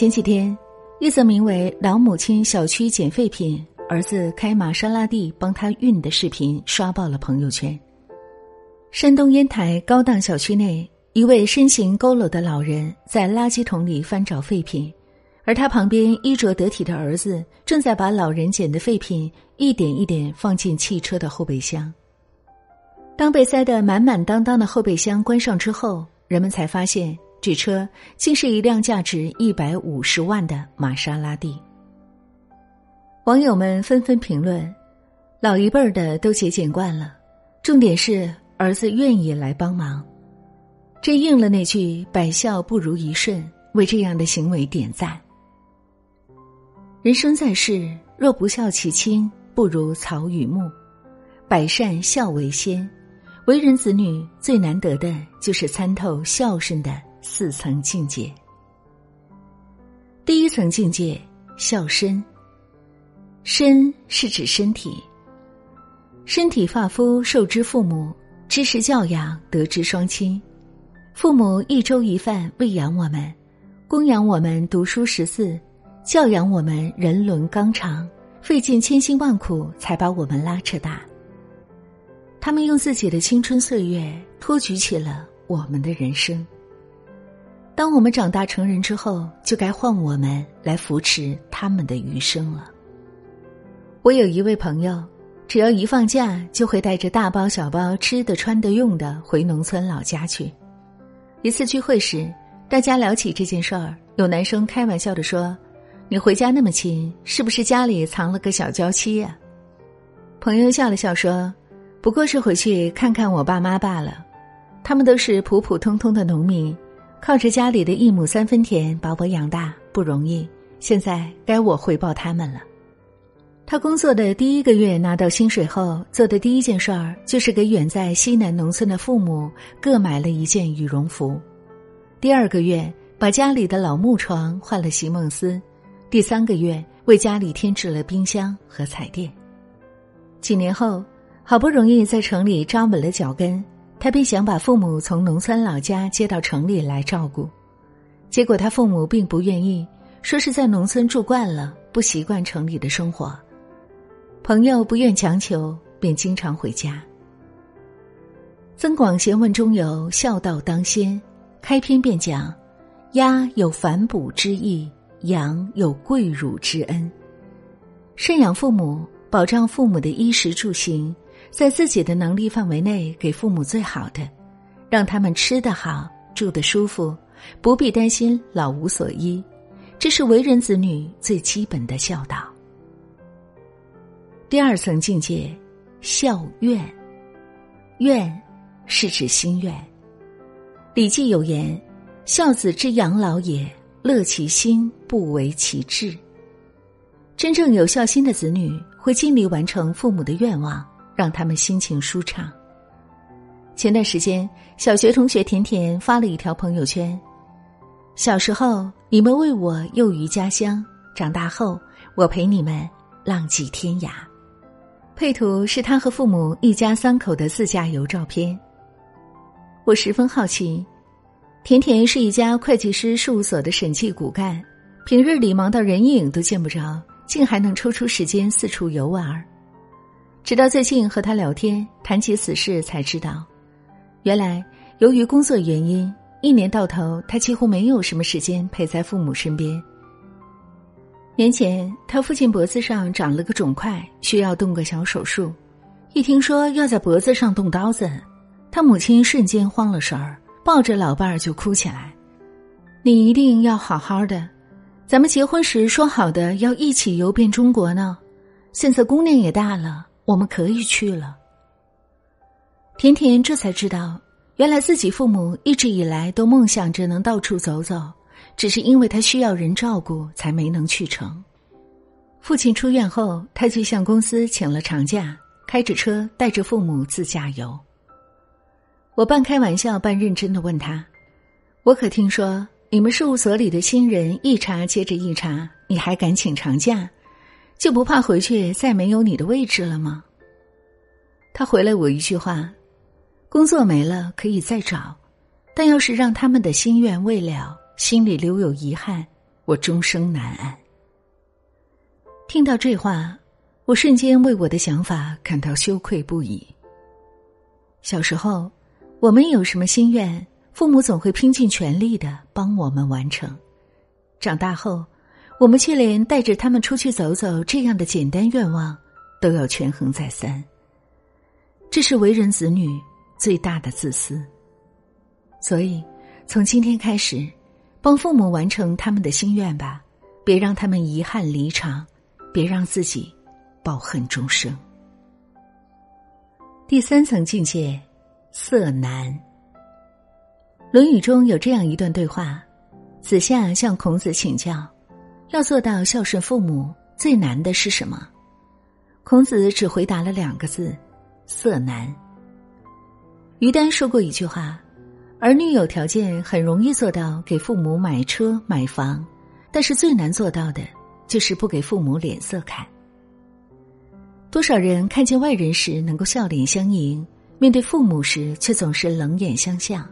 前几天，一则名为“老母亲小区捡废品，儿子开玛莎拉蒂帮他运”的视频刷爆了朋友圈。山东烟台高档小区内，一位身形佝偻的老人在垃圾桶里翻找废品，而他旁边衣着得体的儿子正在把老人捡的废品一点一点放进汽车的后备箱。当被塞得满满当当的后备箱关上之后，人们才发现。这车竟是一辆价值一百五十万的玛莎拉蒂。网友们纷纷评论：“老一辈儿的都节俭惯了，重点是儿子愿意来帮忙。”这应了那句“百孝不如一顺”，为这样的行为点赞。人生在世，若不孝其亲，不如草与木。百善孝为先，为人子女最难得的就是参透孝顺的。四层境界，第一层境界孝身。身是指身体，身体发肤受之父母，知识教养得之双亲。父母一粥一饭喂养我们，供养我们读书识字，教养我们人伦纲常，费尽千辛万苦才把我们拉扯大。他们用自己的青春岁月托举起了我们的人生。当我们长大成人之后，就该换我们来扶持他们的余生了。我有一位朋友，只要一放假，就会带着大包小包吃的、穿的、用的回农村老家去。一次聚会时，大家聊起这件事儿，有男生开玩笑的说：“你回家那么勤，是不是家里藏了个小娇妻呀？”朋友笑了笑说：“不过是回去看看我爸妈罢了，他们都是普普通通的农民。”靠着家里的一亩三分田把我养大不容易，现在该我回报他们了。他工作的第一个月拿到薪水后，做的第一件事儿就是给远在西南农村的父母各买了一件羽绒服。第二个月把家里的老木床换了席梦思，第三个月为家里添置了冰箱和彩电。几年后，好不容易在城里扎稳了脚跟。他便想把父母从农村老家接到城里来照顾，结果他父母并不愿意，说是在农村住惯了，不习惯城里的生活。朋友不愿强求，便经常回家。《增广贤文》中有“孝道当先”，开篇便讲：“鸭有反哺之意，羊有跪乳之恩。”赡养父母，保障父母的衣食住行。在自己的能力范围内给父母最好的，让他们吃得好、住得舒服，不必担心老无所依，这是为人子女最基本的孝道。第二层境界，孝愿。愿是指心愿。《礼记》有言：“孝子之养老也，乐其心，不为其志。”真正有孝心的子女会尽力完成父母的愿望。让他们心情舒畅。前段时间，小学同学甜甜发了一条朋友圈：“小时候你们为我幼于家乡，长大后我陪你们浪迹天涯。”配图是他和父母一家三口的自驾游照片。我十分好奇，甜甜是一家会计师事务所的审计骨干，平日里忙到人影都见不着，竟还能抽出时间四处游玩儿。直到最近和他聊天，谈起此事，才知道，原来由于工作原因，一年到头他几乎没有什么时间陪在父母身边。年前，他父亲脖子上长了个肿块，需要动个小手术。一听说要在脖子上动刀子，他母亲瞬间慌了神儿，抱着老伴儿就哭起来：“你一定要好好的，咱们结婚时说好的要一起游遍中国呢，现在姑娘也大了。”我们可以去了。甜甜这才知道，原来自己父母一直以来都梦想着能到处走走，只是因为他需要人照顾，才没能去成。父亲出院后，他就向公司请了长假，开着车带着父母自驾游。我半开玩笑半认真的问他：“我可听说你们事务所里的新人一茬接着一茬，你还敢请长假？”就不怕回去再没有你的位置了吗？他回了我一句话：“工作没了可以再找，但要是让他们的心愿未了，心里留有遗憾，我终生难安。听到这话，我瞬间为我的想法感到羞愧不已。小时候，我们有什么心愿，父母总会拼尽全力的帮我们完成；长大后，我们却连带着他们出去走走这样的简单愿望都要权衡再三。这是为人子女最大的自私。所以，从今天开始，帮父母完成他们的心愿吧，别让他们遗憾离场，别让自己抱恨终生。第三层境界，色难。《论语》中有这样一段对话：子夏向孔子请教，要做到孝顺父母，最难的是什么？孔子只回答了两个字：色难。于丹说过一句话：儿女有条件很容易做到给父母买车买房，但是最难做到的就是不给父母脸色看。多少人看见外人时能够笑脸相迎，面对父母时却总是冷眼相向；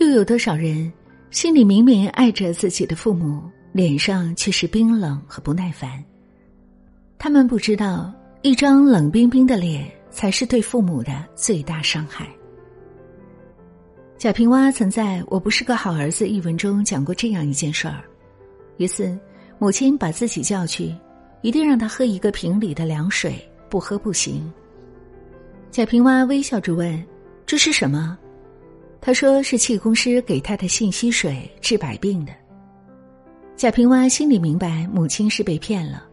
又有多少人心里明明爱着自己的父母，脸上却是冰冷和不耐烦？他们不知道，一张冷冰冰的脸才是对父母的最大伤害。贾平凹曾在我不是个好儿子一文中讲过这样一件事儿：一次，母亲把自己叫去。一定让他喝一个瓶里的凉水，不喝不行。贾平凹微笑着问：“这是什么？”他说：“是气功师给他的信息水，治百病的。”贾平凹心里明白母亲是被骗了，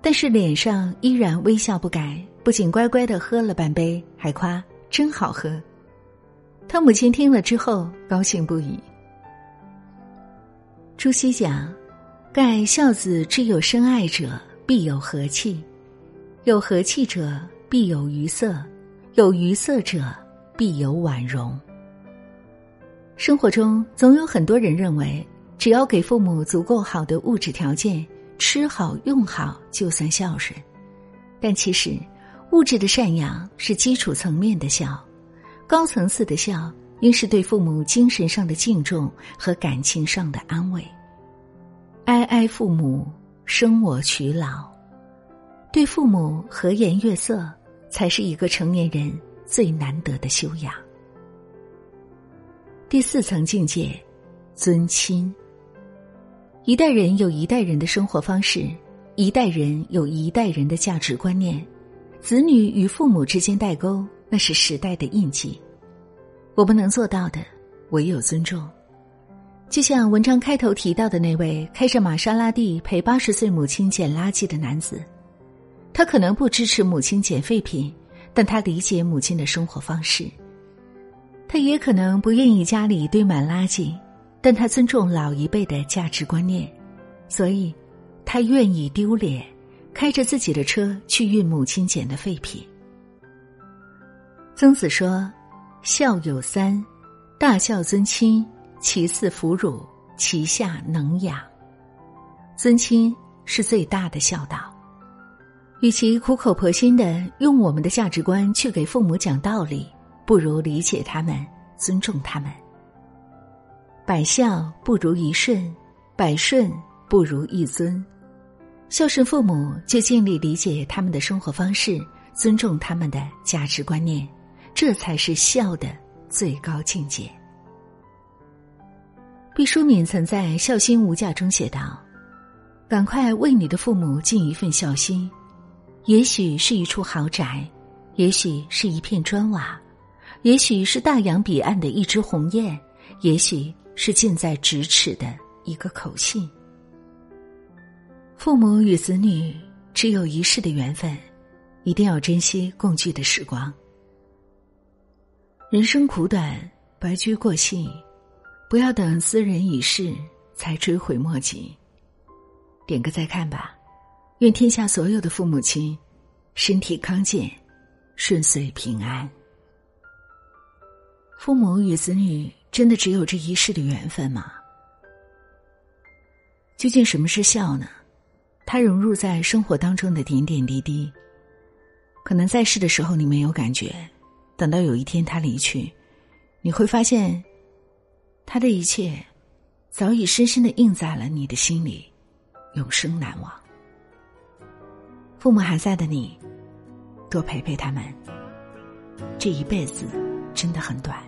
但是脸上依然微笑不改，不仅乖乖的喝了半杯，还夸真好喝。他母亲听了之后高兴不已。朱熹讲。盖孝子之有深爱者，必有和气；有和气者，必有愉色；有愉色者，必有婉容。生活中总有很多人认为，只要给父母足够好的物质条件，吃好用好就算孝顺。但其实，物质的赡养是基础层面的孝，高层次的孝应是对父母精神上的敬重和感情上的安慰。哀哀父母，生我娶老，对父母和颜悦色，才是一个成年人最难得的修养。第四层境界，尊亲。一代人有一代人的生活方式，一代人有一代人的价值观念。子女与父母之间代沟，那是时代的印记。我们能做到的，唯有尊重。就像文章开头提到的那位开着玛莎拉蒂陪八十岁母亲捡垃圾的男子，他可能不支持母亲捡废品，但他理解母亲的生活方式。他也可能不愿意家里堆满垃圾，但他尊重老一辈的价值观念，所以，他愿意丢脸，开着自己的车去运母亲捡的废品。曾子说：“孝有三，大孝尊亲。”其次哺乳，其下能养。尊亲是最大的孝道。与其苦口婆心的用我们的价值观去给父母讲道理，不如理解他们，尊重他们。百孝不如一顺，百顺不如一尊。孝顺父母，就尽力理解他们的生活方式，尊重他们的价值观念，这才是孝的最高境界。毕淑敏曾在《孝心无价》中写道：“赶快为你的父母尽一份孝心，也许是一处豪宅，也许是一片砖瓦，也许是大洋彼岸的一只鸿雁，也许是近在咫尺的一个口信。父母与子女只有一世的缘分，一定要珍惜共聚的时光。人生苦短，白驹过隙。”不要等斯人已逝才追悔莫及。点个再看吧，愿天下所有的父母亲身体康健，顺遂平安。父母与子女真的只有这一世的缘分吗？究竟什么是孝呢？它融入在生活当中的点点滴滴可能在世的时候你没有感觉等到有一天他离去你会发现他的一切早已深深的印在了你的心里永生难忘。父母还在的你多陪陪他们这一辈子真的很短。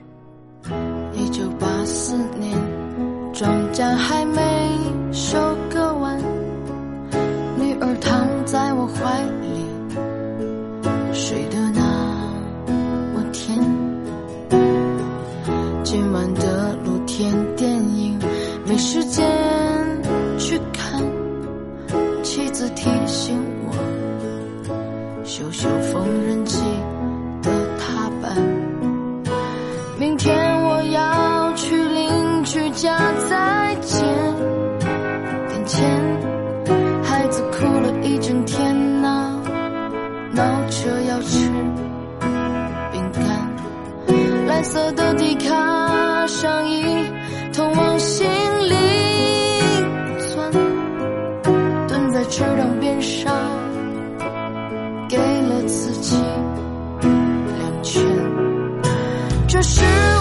一九八四年，庄稼还没收。再见，眼前孩子哭了一整天呐，闹着要吃饼干，蓝色的迪卡上衣，通往心灵。蹲在池塘边上，给了自己两拳。这是。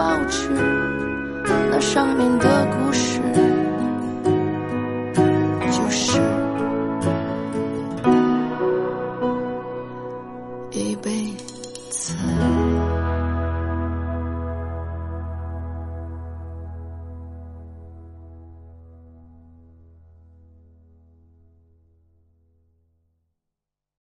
保持那上面的